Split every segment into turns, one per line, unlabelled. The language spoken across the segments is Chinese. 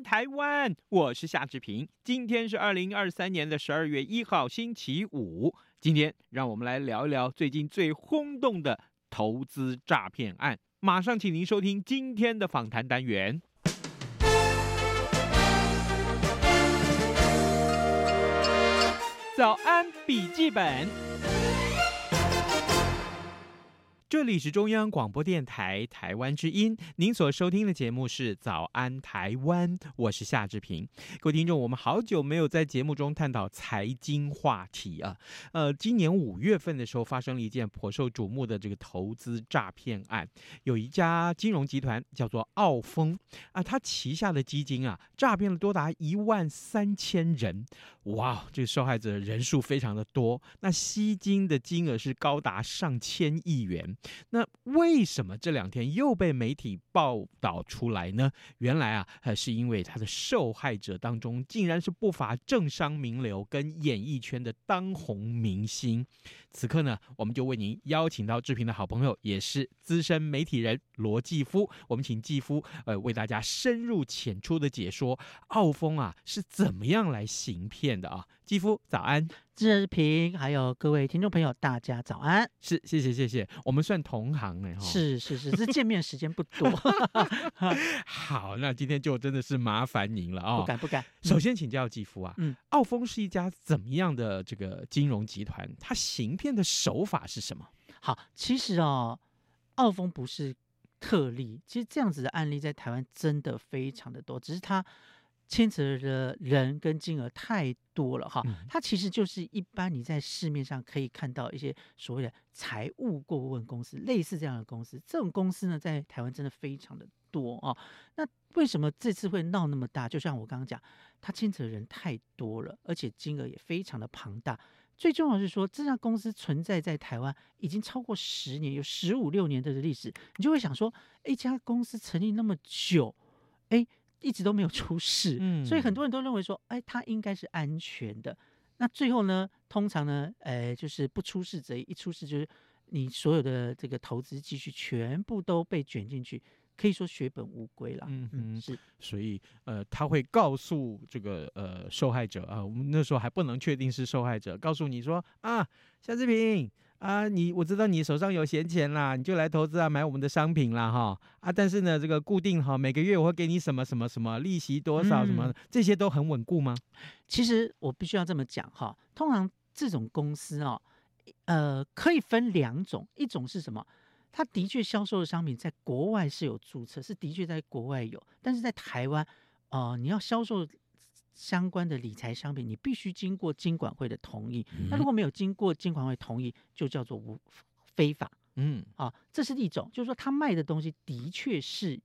台
湾，我是夏志平。今天是二零二三年的十二月一号，星期五。今天让我们来聊一聊最近最轰动的投资诈骗案。马上请您收听今天的访谈单元。早安笔记本。这里是中央广播电台台湾之音，您所收听的节目是《早安台湾》，我是夏志平。各位听众，我们好久没有在节目中探讨财经话题啊。呃，今年五月份的时候，发生了一件颇受瞩目的这个投资诈骗案，有一家金融集团叫做澳丰啊，他旗下的基金啊，诈骗了多达一万三千人，哇，这个受害者人数非常的多，那吸金的金额是高达上千亿元。那为什么这两天又被媒体报道出来呢？原来啊，呃，是因为他的受害者当中竟然是不乏政商名流跟演艺圈的当红明星。此刻呢，我们就为您邀请到志平的好朋友，也是资深媒体人罗继夫。我们请继夫呃为大家深入浅出的解说奥丰啊是怎么样来行骗的啊。继夫早安，
志平还有各位听众朋友，大家早安。
是，谢谢谢谢，我们算同行呢。
是是是，这 见面时间不多。
好，那今天就真的是麻烦您了啊、哦！
不敢不敢。
首先请教继夫啊，
嗯，
澳丰是一家怎么样的这个金融集团？它行骗的手法是什么？
好，其实哦，澳丰不是特例，其实这样子的案例在台湾真的非常的多，只是它。牵扯的人跟金额太多了哈，它其实就是一般你在市面上可以看到一些所谓的财务顾问公司，类似这样的公司。这种公司呢，在台湾真的非常的多啊。那为什么这次会闹那么大？就像我刚刚讲，它牵扯的人太多了，而且金额也非常的庞大。最重要的是说，这家公司存在在台湾已经超过十年，有十五六年的历史，你就会想说，一家公司成立那么久，哎。一直都没有出事，嗯，所以很多人都认为说，哎，它应该是安全的。那最后呢，通常呢，哎，就是不出事则已，一出事就是你所有的这个投资积蓄全部都被卷进去，可以说血本无归了。嗯嗯，是。
所以呃，他会告诉这个呃受害者啊，我们那时候还不能确定是受害者，告诉你说啊，夏志平。啊，你我知道你手上有闲钱啦，你就来投资啊，买我们的商品啦，哈啊！但是呢，这个固定哈，每个月我会给你什么什么什么利息多少什么，嗯、这些都很稳固吗？
其实我必须要这么讲哈，通常这种公司哦，呃，可以分两种，一种是什么？它的确销售的商品在国外是有注册，是的确在国外有，但是在台湾，哦、呃，你要销售。相关的理财商品，你必须经过金管会的同意。那如果没有经过金管会同意，就叫做无非法。嗯，啊，这是一种，就是说他卖的东西的确是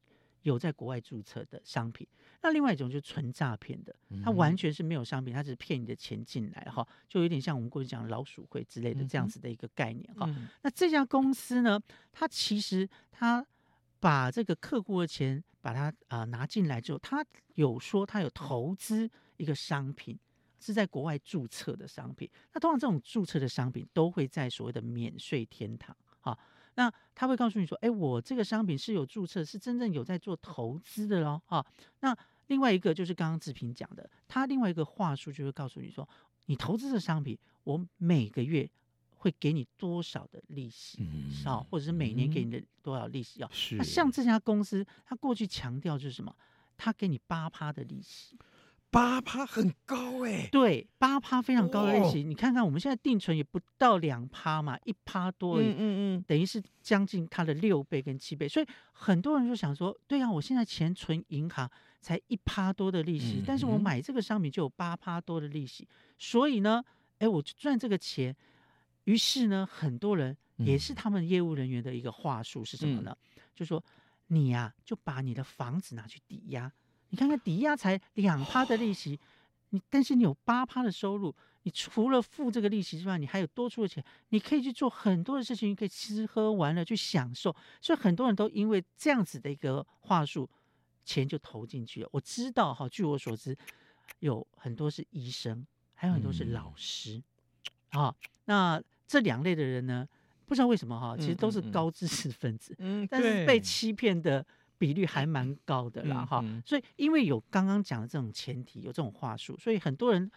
有在国外注册的商品。那另外一种就是纯诈骗的，他完全是没有商品，他只是骗你的钱进来哈，就有点像我们过去讲老鼠会之类的这样子的一个概念哈。那这家公司呢，它其实它。把这个客户的钱把它啊、拿进来之后，他有说他有投资一个商品是在国外注册的商品。那通常这种注册的商品都会在所谓的免税天堂啊。那他会告诉你说，哎，我这个商品是有注册，是真正有在做投资的喽啊。那另外一个就是刚刚志平讲的，他另外一个话术就会告诉你说，你投资的商品，我每个月。会给你多少的利息？少、嗯，或者是每年给你的多少利息？要、那像这家公司，它过去强调就是什么？他给你八趴的利息，
八趴很高哎、欸。
对，八趴非常高的利息。哦、你看看我们现在定存也不到两趴嘛，一趴多，嗯嗯嗯，等于是将近它的六倍跟七倍。所以很多人就想说，对啊，我现在钱存银行才一趴多的利息，嗯、但是我买这个商品就有八趴多的利息，所以呢，哎，我就赚这个钱。于是呢，很多人也是他们业务人员的一个话术是什么呢？嗯、就说你呀、啊，就把你的房子拿去抵押，你看看抵押才两趴的利息，你但是你有八趴的收入，你除了付这个利息之外，你还有多出的钱，你可以去做很多的事情，你可以吃喝玩乐去享受。所以很多人都因为这样子的一个话术，钱就投进去了。我知道哈，据我所知，有很多是医生，还有很多是老师，啊、嗯，那。这两类的人呢，不知道为什么哈，其实都是高知识分子，嗯，嗯嗯但是被欺骗的比率还蛮高的啦哈。所以因为有刚刚讲的这种前提，有这种话术，所以很多人，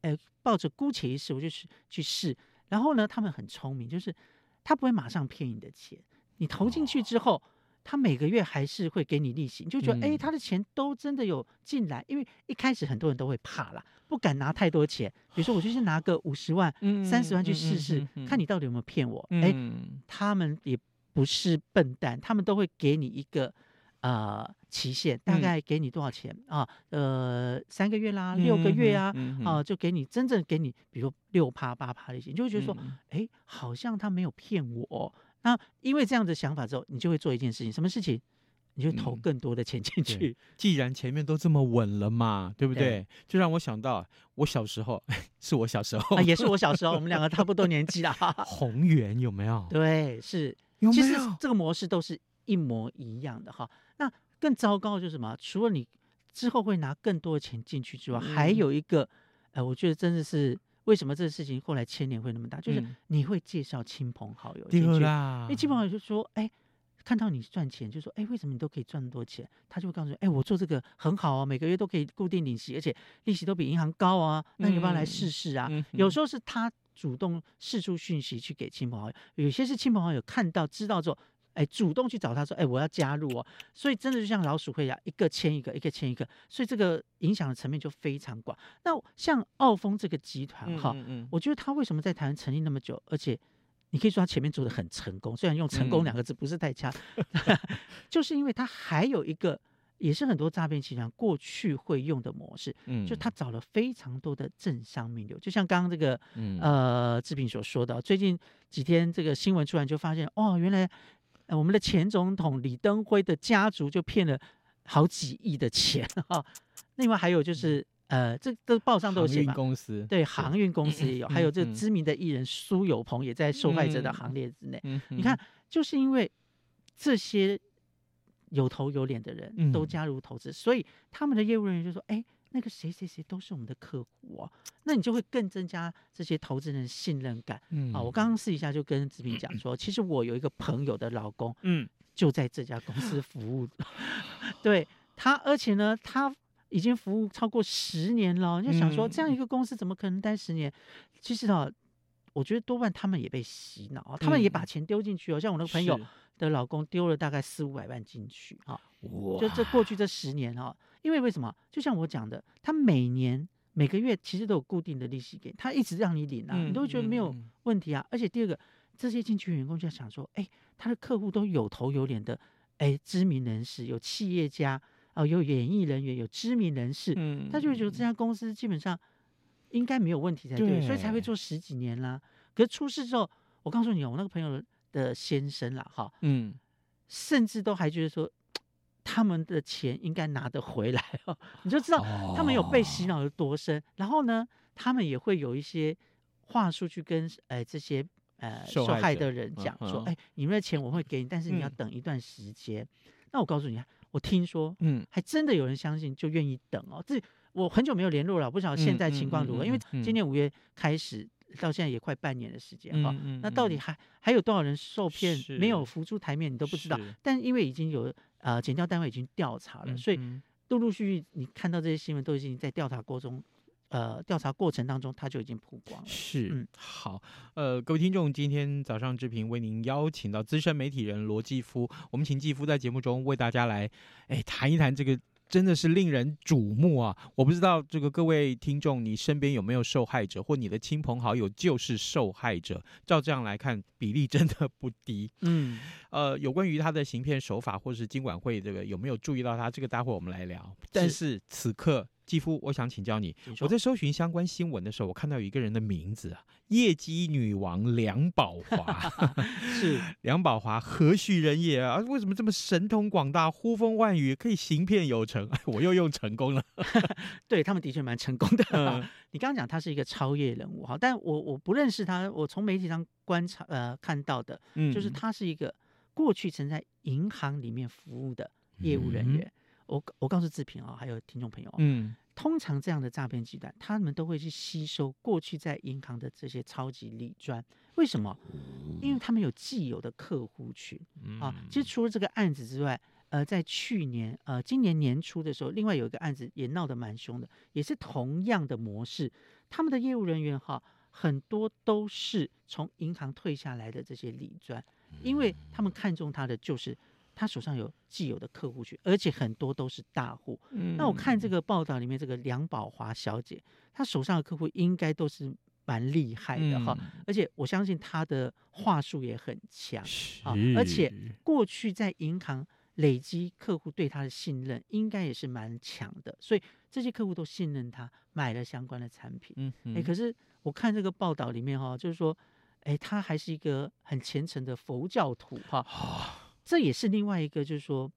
呃，抱着姑且一试，我就去去试。然后呢，他们很聪明，就是他不会马上骗你的钱，你投进去之后。哦他每个月还是会给你利息，你就觉得哎、嗯，他的钱都真的有进来。因为一开始很多人都会怕啦，不敢拿太多钱。比如说，我就先拿个五十万、三十万去试试，看你到底有没有骗我。哎、嗯，他们也不是笨蛋，他们都会给你一个呃期限，大概给你多少钱、嗯、啊？呃，三个月啦，六个月啊，啊，就给你真正给你，比如六趴八趴利息，你就会觉得说，哎、嗯，好像他没有骗我。那因为这样的想法之后，你就会做一件事情，什么事情？你就投更多的钱进去。
嗯、既然前面都这么稳了嘛，对不对？对就让我想到我小时候，是我小时候，
啊、也是我小时候，我们两个差不多年纪啦。
宏源有没有？
对，是。有有？其实这个模式都是一模一样的哈。那更糟糕的就是什么？除了你之后会拿更多的钱进去之外，嗯、还有一个，呃，我觉得真的是。为什么这个事情后来牵连会那么大？就是你会介绍亲朋好友进去，因为亲朋好友就说：“哎，看到你赚钱，就说：哎，为什么你都可以赚那么多钱？”他就会告诉你：“哎，我做这个很好啊，每个月都可以固定领息，而且利息都比银行高啊。那你要不要来试试啊？”有时候是他主动释出讯息去给亲朋好友，有些是亲朋好友看到知道之后。哎，主动去找他说：“哎，我要加入哦。”所以真的就像老鼠会一样，一个牵一个，一个牵一个，所以这个影响的层面就非常广。那像澳丰这个集团哈，嗯嗯、我觉得他为什么在台湾成立那么久，而且你可以说他前面做的很成功，虽然用“成功”两个字不是太恰，嗯、就是因为他还有一个也是很多诈骗集团过去会用的模式，嗯，就他找了非常多的政商名流，就像刚刚这个、嗯、呃志平所说的，最近几天这个新闻出来就发现，哦，原来。我们的前总统李登辉的家族就骗了好几亿的钱哈。另外还有就是，呃，这都报上都有写嘛。
公司
对，航运公司也有，还有这知名的艺人苏有朋也在受害者的行列之内。你看，就是因为这些有头有脸的人都加入投资，所以他们的业务人员就说：“哎。”那个谁谁谁都是我们的客户啊，那你就会更增加这些投资人的信任感。嗯，啊，我刚刚试一下就跟子平讲说，其实我有一个朋友的老公，嗯，就在这家公司服务，对他，而且呢，他已经服务超过十年了。你就想说，这样一个公司怎么可能待十年？其实啊，我觉得多半他们也被洗脑，他们也把钱丢进去哦。像我那个朋友的老公丢了大概四五百万进去啊，就这过去这十年哦。因为为什么？就像我讲的，他每年每个月其实都有固定的利息给他，一直让你领啊，你都觉得没有问题啊。而且第二个，这些进去员工就想说，哎，他的客户都有头有脸的，哎，知名人士，有企业家啊，有演艺人员，有知名人士，他就会觉得这家公司基本上应该没有问题才对，所以才会做十几年啦。可是出事之后，我告诉你，我那个朋友的先生啦，哈，嗯，甚至都还觉得说。他们的钱应该拿得回来哦，你就知道他们有被洗脑有多深。然后呢，他们也会有一些话术去跟呃这些呃受害的人讲说，哎，你们的钱我会给你，但是你要等一段时间。那我告诉你，我听说，嗯，还真的有人相信，就愿意等哦。这我很久没有联络了，不晓得现在情况如何。因为今年五月开始到现在也快半年的时间哈，那到底还还有多少人受骗没有浮出台面，你都不知道。但因为已经有。呃，检调单位已经调查了，所以陆陆续续你看到这些新闻都已经在调查过中，呃，调查过程当中它就已经曝光了。
是，嗯，好，呃，各位听众，今天早上志平为您邀请到资深媒体人罗继夫，我们请继夫在节目中为大家来，哎，谈一谈这个。真的是令人瞩目啊！我不知道这个各位听众，你身边有没有受害者，或你的亲朋好友就是受害者？照这样来看，比例真的不低。嗯，呃，有关于他的行骗手法，或是金管会这个有没有注意到他？这个待会我们来聊。但是此刻继夫，我想请教你，我在搜寻相关新闻的时候，我看到有一个人的名字啊，业绩女王梁宝华，
是
梁宝华何许人也啊？为什么这么神通广大、呼风唤雨，可以行骗有成？我又用成功了，
对他们的确蛮成功的。
嗯
你刚刚讲他是一个超越人物哈，但我我不认识他，我从媒体上观察呃看到的，
嗯
就是他是一个过去曾在银行里面服务的业务人员。
嗯
我我告诉志平啊，还有听众朋友，
嗯
通常这样的诈骗集团，他们都会去吸收过去在银行的这些超级理专。为什么？因为他们有既有的客户群啊。其实除了这个案子之外，呃，在去年呃今年年初的时候，另外有一个案子也闹得蛮凶的，也是同样的模式。他们的业务人员哈，很多都是从银行退下来的这些理专，因为他们看中他的就是。他手上有既有的客户群，而且很多都是大户。
嗯
那我看这个报道里面，这个梁宝华小姐，她手上的客户应该都是蛮厉害的哈，
嗯
而且我相信她的话术也很强
是
啊，而且过去在银行累积客户对她的信任，应该也是蛮强的，所以这些客户都信任她，买了相关的产品。哎，可是我看这个报道里面哈，就是说，哎，他还是一个很虔诚的佛教徒哈。这也是另外一个，就是说，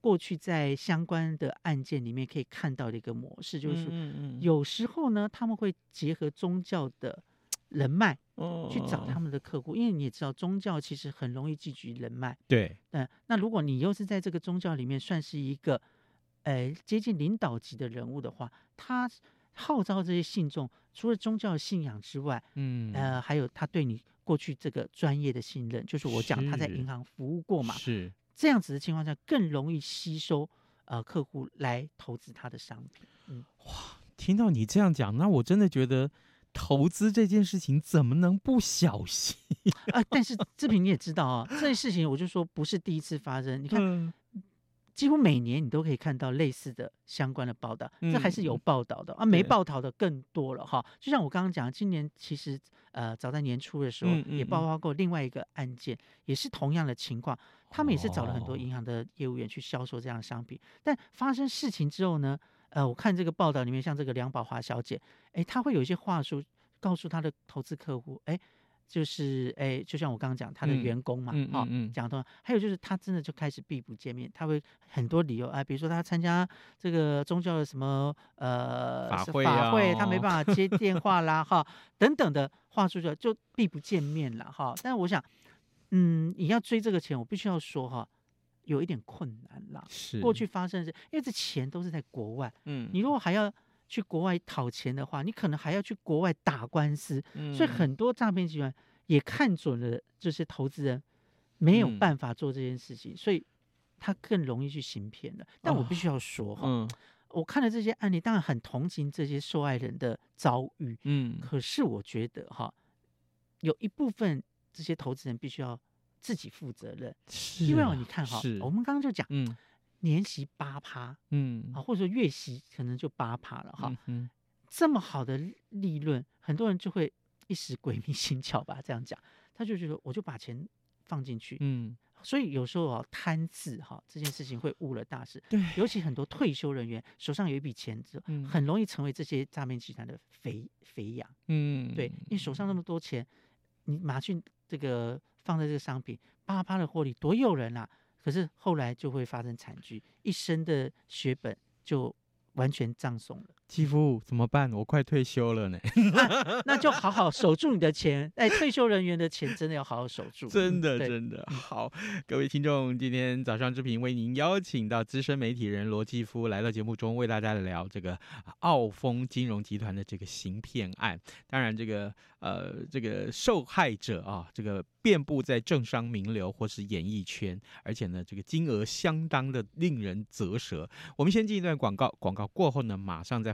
过去在相关的案件里面可以看到的一个模式，就是
嗯
有时候呢，他们会结合宗教的人脉
嗯
去找他们的客户，因为你也知道，宗教其实很容易聚集人脉。
对，
嗯，那如果你又是在这个宗教里面算是一个，呃，接近领导级的人物的话，他号召这些信众，除了宗教信仰之外，
嗯。
呃，还有他对你过去这个专业的信任，就是我讲他在
是
银行服务过嘛，
是
这样子的情况下更容易吸收呃客户来投资他的商品。嗯，
听到你这样讲，那我真的觉得投资这件事情怎么能不小心？
啊，但是志平你也知道啊，这件事情我就说不是第一次发生，你看。
嗯
几乎每年你都可以看到类似的相关的报道，
嗯
这还是有报道的啊，没报道的更多了哈。就像我刚刚讲，今年其实呃早在年初的时候也爆发过另外一个案件，也是同样的情况，他们也是找了很多银行的业务员去销售这样的商品，但发生事情之后呢，呃，我看这个报道里面，像这个梁宝华小姐，哎，她会有一些话术告诉她的投资客户，哎。就是哎，就像我刚刚讲，他的员工嘛，
嗯嗯
哦，
嗯嗯
讲通。还有就是他真的就开始避不见面，他会很多理由啊，比如说他参加这个宗教的什么呃
法会
法会，
啊
他没办法接电话啦，哈，等等的话术就就避不见面了，哈。但是我想，嗯，你要追这个钱，我必须要说哈，有一点困难啦。
是
过去发生的是，因为这钱都是在国外，
嗯
你如果还要去国外讨钱的话，你可能还要去国外打官司。所以很多诈骗集团也看准了这些投资人没有办法做这件事情，所以他更容易去行骗了。但我必须要说哈，
嗯。
我看了这些案例，当然很同情这些受害人的遭遇，
嗯。
可是我觉得哈，有一部分这些投资人必须要自己负责任，
是
因
为
你看哈，我们刚刚就讲
嗯
年息八趴
嗯。
啊，或者说月息可能就八趴了哈。
嗯
这么好的利润，很多人就会一时鬼迷心窍吧，这样讲，他就觉得我就把钱放进去，
嗯。
所以有时候啊贪字哈这件事情会误了大事，
对。
尤其很多退休人员手上有一笔钱之后，
嗯。
很容易成为这些诈骗集团的肥肥羊，
嗯。
对。你手上那么多钱，你拿去这个放在这个商品，八趴的获利多诱人啊，可是后来就会发生惨剧，一生的血本就完全葬送了。
继夫怎么办？我快退休了呢，
那就好好守住你的钱，哎，退休人员的钱真的要好好守住，
真的真的好。各位听众，今天早上之平为您邀请到资深媒体人罗继夫来到节目中，为大家聊这个澳丰金融集团的这个行骗案。当然，这个呃，这个受害者啊，这个遍布在政商名流或是演艺圈，而且呢，这个金额相当的令人啧舌。我们先进一段广告，广告过后呢，马上再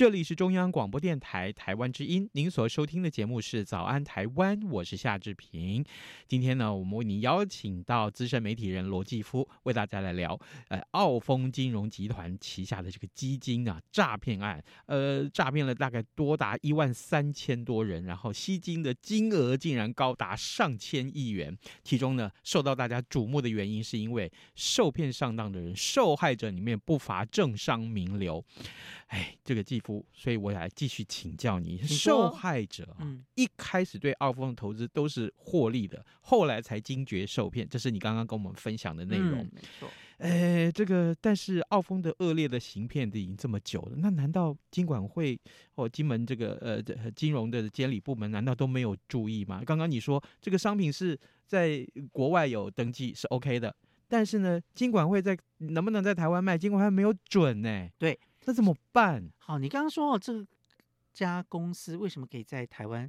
这里是中央广播电台台湾之音，您所收听的节目是《早安台湾》，我是夏志平。今天呢，我们为您邀请到资深媒体人罗继夫，为大家来聊，呃，澳丰金融集团旗下的这个基金啊诈骗案，呃，诈骗了大概多达一万三千多人，然后吸金的金额竟然高达上千亿元。其中呢，受到大家瞩目的原因，是因为受骗上当的人，受害者里面不乏政商名流。哎，这个继夫，所以我也来继续请教你。受害者嗯，一开始对澳丰的投资都是获利的，后来才惊觉受骗，这是你刚刚跟我们分享的内容。
嗯、没错。
呃，这个，但是澳丰的恶劣的行骗已经这么久了，那难道金管会或金门这个呃金融的监理部门难道都没有注意吗？刚刚你说这个商品是在国外有登记是 OK 的，但是呢，金管会在能不能在台湾卖，金管会没有准呢？
对。
那怎么办？
好，你刚刚说哦，这家公司为什么可以在台湾，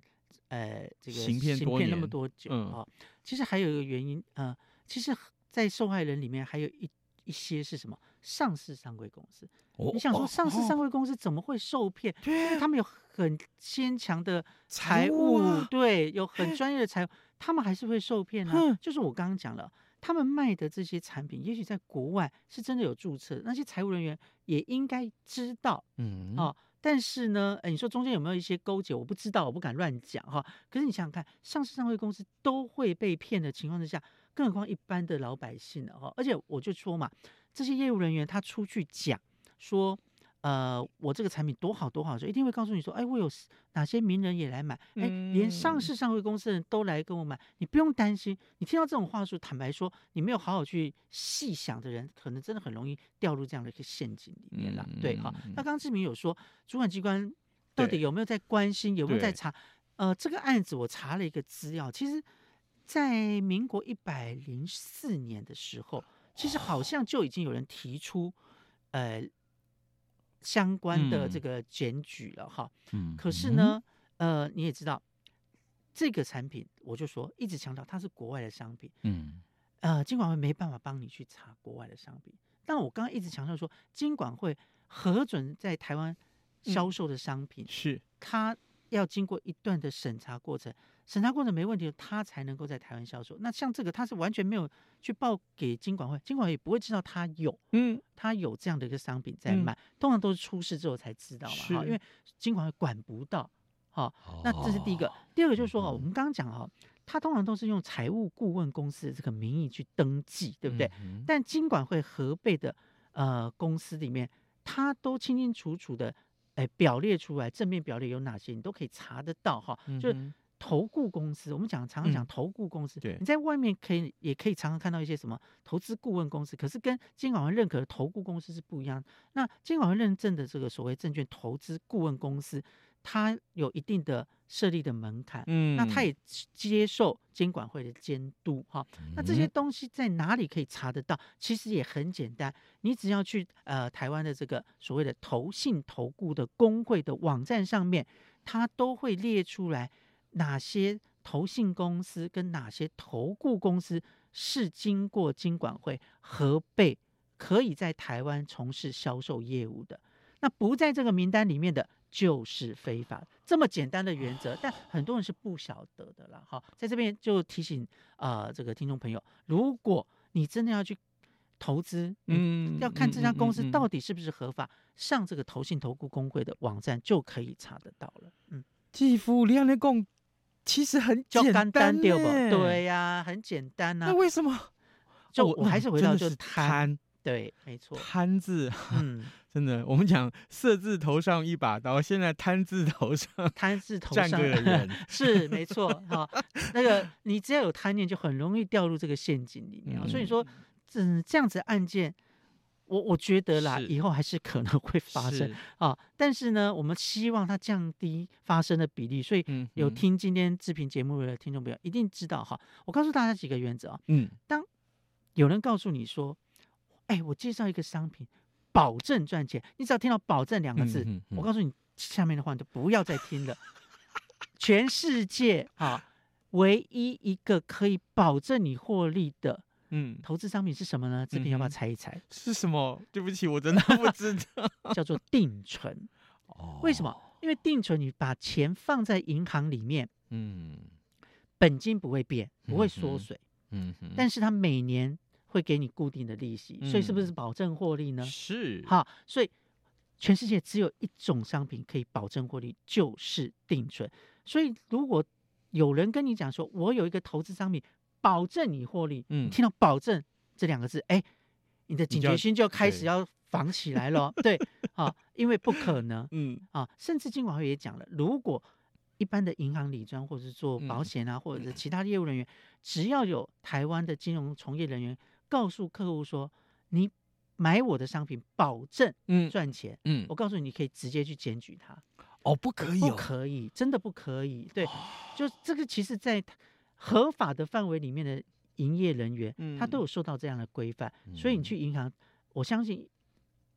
呃，这个
行骗行骗
那么多久啊、嗯？其实还有一个原因，呃，其实，在受害人里面还有一一些是什么？上市上柜公司。哦、你想说，上市上柜公司怎么会受骗？他们有很坚强的财务，财务啊、对，有很专业的财务，他们还是会受骗呢、啊。就是我刚刚讲了。他们卖的这些产品，也许在国外是真的有注册，那些财务人员也应该知道，嗯，哦，但是呢，哎，你说中间有没有一些勾结？我不知道，我不敢乱讲哈。可是你想想看，上市上柜公司都会被骗的情况之下，更何况一般的老百姓呢哈。而且我就说嘛，这些业务人员他出去讲说。呃，我这个产品多好多好，就一定会告诉你说，哎，我有哪些名人也来买，哎，连上市上柜公司的人都来跟我买，你不用担心。你听到这种话术，坦白说，你没有好好去细想的人，可能真的很容易掉入这样的一个陷阱里面了。对，好，那刚刚志明有说，主管机关到底有没有在关心，有没有在查？呃，这个案子我查了一个资料，其实，在民国一百零四年的时候，其实好像就已经有人提出，呃。相关的这个检举了哈，嗯，可是呢，呃，你也知道，这个产品，我就说一直强调它是国外的商品，嗯，呃，监管会没办法帮你去查国外的商品，但我刚刚一直强调说，监管会核准在台湾销售的商品，是。它要经过一段的审查过程。审查过程没问题，他才能够在台湾销售。那像这个，他是完全没有去报给金管会，金管会也不会知道他有，嗯，他有这样的一个商品在卖。嗯、通常都是出事之后才知道嘛，哈，因为金管会管不到。好，那这是第一个。哦、第二个就是说，我们刚刚讲哈，他通常都是用财务顾问公司的这个名义去登记，对不对？嗯、但金管会核备的呃公司里面，他都清清楚楚的哎表列出来，正面表列有哪些，你都可以查得到哈，就是。投顾公司，我们讲常常讲投顾公司，你在外面可以也可以常常看到一些什么投资顾问公司，可是跟监管会认可的投顾公司是不一样。那监管会认证的这个所谓证券投资顾问公司，它有一定的设立的门槛，嗯，那它也接受监管会的监督，哈。那这些东西在哪里可以查得到？其实也很简单，你只要去呃台湾的这个所谓的投信投顾的工会的网站上面，它都会列出来。哪些投信公司跟哪些投顾公司是经过监管会核备，可以在台湾从事销售业务的？那不在这个名单里面的，就是非法，这么简单的原则，但很多人是不晓得的啦。好，在这边就提醒啊、呃，这个听众朋友，如果你真的要去投资，嗯，要看这家公司到底是不是合法，嗯嗯嗯嗯、上这个投信投顾公会的网站就可以查得到了。嗯，
继父两年共其实很简单，对不？
对呀、啊，很简单呐、啊。
那为什么？
就我还是回到就是，
贪
对，没错，
贪字，
嗯。
真的，我们讲色字头上一把刀，现在贪字头上，
贪字头上
站个人
是没错哈。那个你只要有贪念，就很容易掉入这个陷阱里面。嗯、所以说，嗯，这样子案件，我我觉得啦，以后还是可能会发生啊。但是呢，我们希望它降低发生的比例。所以有听今天视频节目的听众朋友一定知道哈。我告诉大家几个原则啊。嗯，当有人告诉你说，哎，我介绍一个商品。保证赚钱，你只要听到“保证”两个字，我告诉你，下面的话你就不要再听了。全世界啊，唯一一个可以保证你获利的，嗯，投资商品是什么呢？这边要不要猜一猜？
是什么？对不起，我真的不 知道。
叫做定存。哦。为什么？因为定存，你把钱放在银行里面，嗯，本金不会变，不会缩水，嗯，但是它每年。会给你固定的利息，所以是不是保证获利呢？
是，
好，所以全世界只有一种商品可以保证获利，就是定存。所以如果有人跟你讲说，我有一个投资商品保证你获利，嗯，听到“保证”这两个字，哎，你的警觉心就开始要防起来了。对，啊，因为不可能，嗯，啊，甚至金管会也讲了，如果一般的银行理专或者是做保险啊，或者是其他业务人员，只要有台湾的金融从业人员。告诉客户说，你买我的商品，保证赚钱。嗯，嗯我告诉你，你可以直接去检举他。
哦，不可以、哦，
不可以，真的不可以。对，哦、就这个，其实，在合法的范围里面的营业人员，嗯、他都有受到这样的规范。嗯、所以你去银行，我相信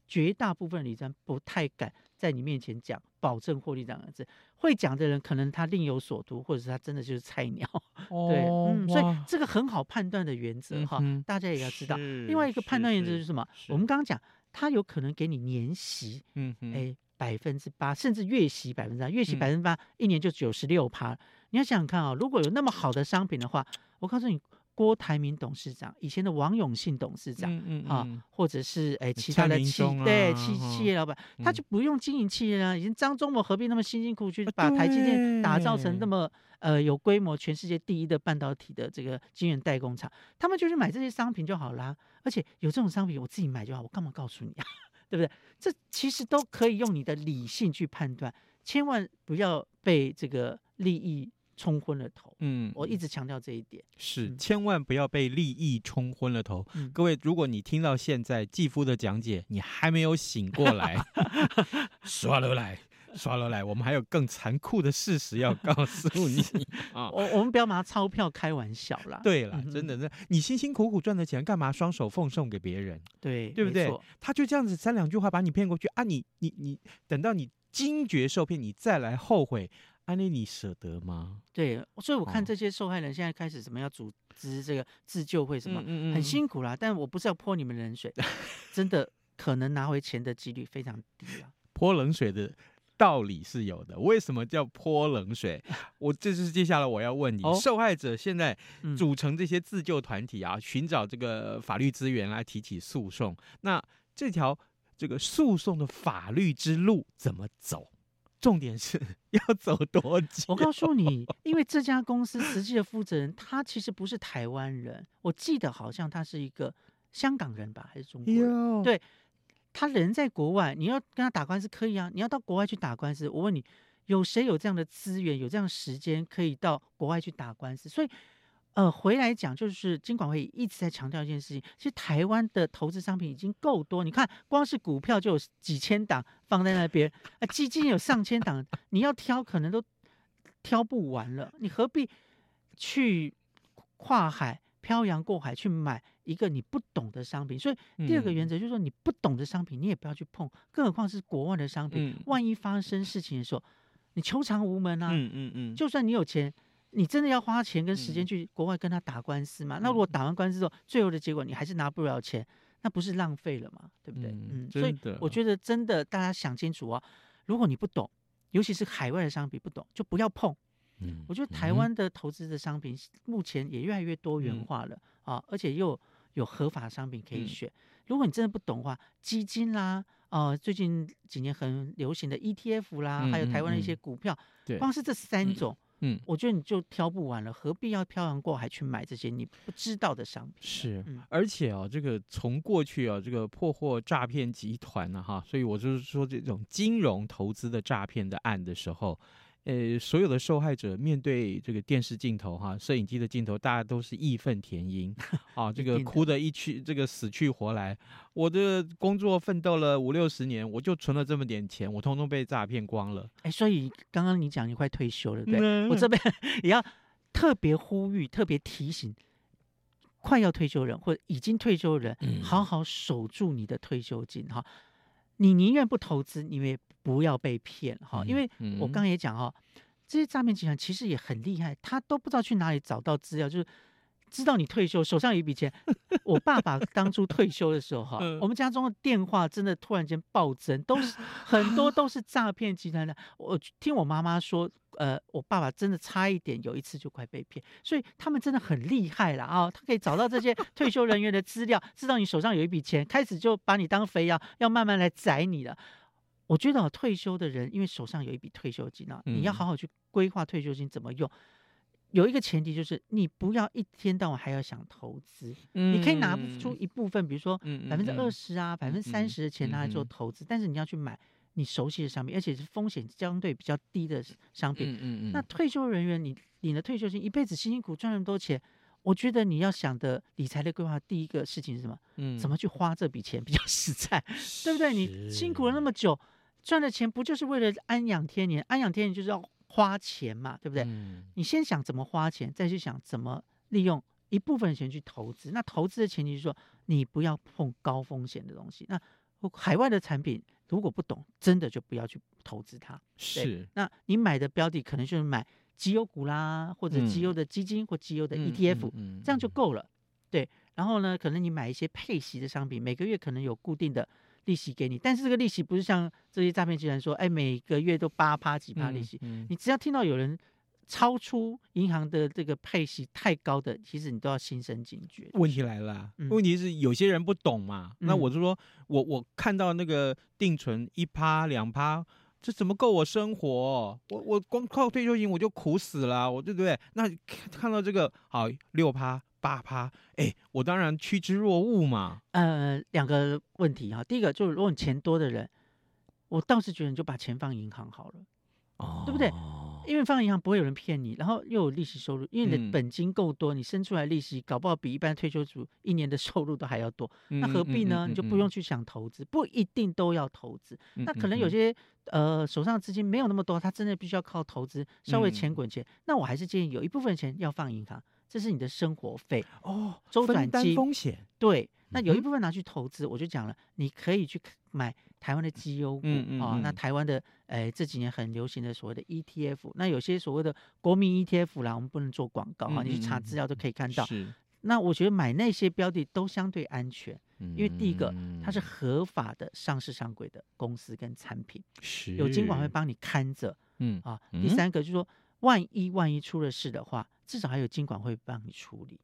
绝大部分理专不太敢在你面前讲保证获利两个字。会讲的人，可能他另有所图，或者是他真的就是菜鸟。哦、对，嗯，所以这个很好判断的原则哈，嗯、大家也要知道。另外一个判断原则是什么？我们刚刚讲，他有可能给你年息，嗯哼，哎，百分之八，甚至月息百分之八，月息百分之八，一年就九十六趴。嗯、你要想想看啊、哦，如果有那么好的商品的话，我告诉你。郭台铭董事长，以前的王永信董事长，嗯嗯啊，或者是哎其他的企对企企业老板，他就不用经营企业啊。以前张忠谋何必那么辛辛苦苦去把台积电打造成那么呃有规模、全世界第一的半导体的这个晶圆代工厂？他们就是买这些商品就好啦。而且有这种商品，我自己买就好，我干嘛告诉你啊？对不对？这其实都可以用你的理性去判断，千万不要被这个利益。冲昏了头，嗯，我一直强调这一点，
是、嗯、千万不要被利益冲昏了头。嗯、各位，如果你听到现在继父的讲解，你还没有醒过来，刷了来，刷了来，我们还有更残酷的事实要告诉你啊！
我我们不要拿钞票开玩笑啦。
对了，真的，那你辛辛苦苦赚的钱，干嘛双手奉送给别人？
对，
对不
对？
他就这样子三两句话把你骗过去啊！你你你，等到你惊觉受骗，你再来后悔。安妮，你舍得吗？
对，所以我看这些受害人现在开始什么要组织这个自救会什么，嗯嗯嗯很辛苦啦。但我不是要泼你们冷水，真的可能拿回钱的几率非常低啊。
泼冷水的道理是有的，为什么叫泼冷水？我这是接下来我要问你，哦、受害者现在组成这些自救团体啊，寻找这个法律资源来提起诉讼，那这条这个诉讼的法律之路怎么走？重点是 要走多久？
我告诉你，因为这家公司实际的负责人他其实不是台湾人，我记得好像他是一个香港人吧，还是中国人？呦对，他人在国外，你要跟他打官司可以啊，你要到国外去打官司。我问你，有谁有这样的资源，有这样的时间可以到国外去打官司？所以。呃，回来讲就是金管会一直在强调一件事情，其实台湾的投资商品已经够多，你看光是股票就有几千档放在那边，啊，基金有上千档，你要挑可能都挑不完了，你何必去跨海漂洋过海去买一个你不懂的商品？所以第二个原则就是说，你不懂的商品你也不要去碰，更何况是国外的商品，万一发生事情的时候，你求偿无门啊，嗯嗯嗯，就算你有钱。你真的要花钱跟时间去国外跟他打官司吗？嗯、那如果打完官司之后，最后的结果你还是拿不了钱，那不是浪费了吗？对不对？嗯，嗯，所以我觉得真的大家想清楚啊，如果你不懂，尤其是海外的商品不懂就不要碰。
嗯
我觉得台湾的投资的商品目前也越来越多元化了、
嗯、
啊，而且又有合法商品可以选。如果你真的不懂的话，基金啦，哦、呃，最近几年很流行的 ETF 啦，
嗯、
还有台湾的一些股票，
对，
光是这三种。
嗯，
我觉得你就挑不完了，何必要漂洋过海去买这些你不知道的商品？
是，
嗯、
而且啊，这个从过去啊，这个破获诈骗集团呢，哈，所以我就是说，这种金融投资的诈骗的案的时候。呃，所有的受害者面对这个电视镜头哈，摄影机的镜头，大家都是义愤填膺 啊，这个哭的一去，这个死去活来。我的工作奋斗了五六十年，我就存了这么点钱，我通通被诈骗光了。
哎，所以刚刚你讲你快退休了，对，嗯、我这边也要特别呼吁、特别提醒，快要退休人或者已经退休的人，
嗯、
好好守住你的退休金哈。你宁愿不投资，你也不要被骗哈，因为我刚刚也讲哈，这些诈骗集团其实也很厉害，他都不知道去哪里找到资料，就是知道你退休手上有一笔钱。我爸爸当初退休的时候哈，我们家中的电话真的突然间暴增，都是很多都是诈骗集团的。我听我妈妈说。呃，我爸爸真的差一点，有一次就快被骗，所以他们真的很厉害了啊！他可以找到这些退休人员的资料，知道你手上有一笔钱，开始就把你当肥羊，要慢慢来宰你了。我觉得、啊、退休的人，因为手上有一笔退休金啊，你要好好去规划退休金怎么用。有一个前提就是，你不要一天到晚还要想投资，你可以拿出一部分，比如说百分之二十啊，百分之三十的钱拿来做投资，但是你要去买。你熟悉的商品，而且是风险相对比较低的商品。嗯嗯嗯。那退休人员，你你的退休金一辈子辛辛苦赚那么多钱，我觉得你要想的理财的规划，第一个事情是什么？嗯。怎么去花这笔钱比较 实在，对不对？你辛苦了那么久，赚的钱不就是为了安养天年？安养天年就是要花钱嘛，对不对？嗯。你先想怎么花钱，再去想怎么利用一部分的钱去投资。那投资的前提是说，你不要碰高风险的东西。那海外的产品。如果不懂，真的就不要去投资它。
是，
那你买的标的可能就是买绩优股啦，或者绩优的基金或绩优的 ETF，、嗯、这样就够了。对，然后呢，可能你买一些配息的商品，每个月可能有固定的利息给你，但是这个利息不是像这些诈骗集团说，哎，每个月都八趴几趴利息。嗯嗯、你只要听到有人。超出银行的这个配息太高的，其实你都要心生警觉。
问题来了，嗯、问题是有些人不懂嘛。嗯、那我就说，我我看到那个定存一趴两趴，这怎么够我生活？我我光靠退休金我就苦死了，我对不对？那看到这个好六趴八趴，哎，我当然趋之若鹜嘛。
呃，两个问题哈，第一个就是如果你钱多的人，我倒是觉得你就把钱放银行好了，哦，对不对？因为放银行不会有人骗你，然后又有利息收入，因为你的本金够多，嗯、你生出来利息搞不好比一般退休族一年的收入都还要多，嗯、那何必呢？你就不用去想投资，不一定都要投资。嗯、那可能有些呃手上资金没有那么多，他真的必须要靠投资，稍微钱滚钱。嗯、那我还是建议有一部分钱要放银行，这是你的生活费
哦，
周转金
风险
对。那有一部分拿去投资，我就讲了，你可以去买台湾的绩优股啊、嗯嗯嗯哦。那台湾的，诶这几年很流行的所谓的 ETF，那有些所谓的国民 ETF 啦，我们不能做广告啊，嗯嗯你去查资料都可以看到。是。那我觉得买那些标的都相对安全，因为第一个它是合法的上市上柜的公司跟产品，是有金管会帮你看着。嗯啊。第三个就是说，万一万一出了事的话，至少还有监管会帮你处理，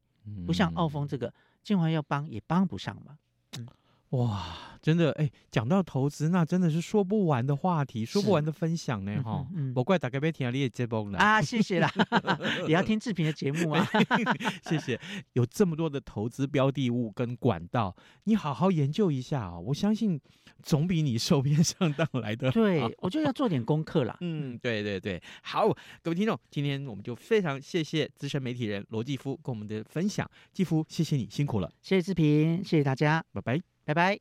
不像澳丰这个。金管要帮也帮不上嘛，嗯，
哇，真的哎，讲到投资，那真的是说不完的话题，说不完的分享呢，哈，我怪大概被听你也接崩了
啊，谢谢啦，也要听志平的节目啊，
谢谢，有这么多的投资标的物跟管道，你好好研究一下啊，我相信。总比你受骗上当来的。
对，我就要做点功课啦。
嗯，对对对，好，各位听众，今天我们就非常谢谢资深媒体人罗继夫跟我们的分享。继夫，谢谢你辛苦了。
谢谢志平，谢谢大家，
拜拜，
拜拜。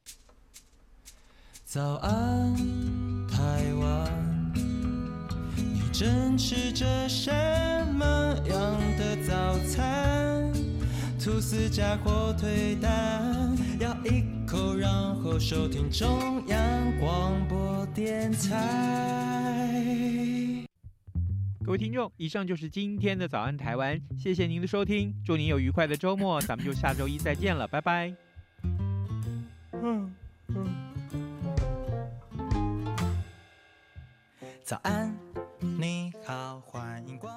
早安，台湾，你正吃着什么样的早餐？吐司加火腿蛋，咬一口，然后收听中央广播电台。
各位听众，以上就是今天的早安台湾，谢谢您的收听，祝您有愉快的周末，咱们就下周一再见了，拜拜。嗯嗯。
早安，你好，欢迎光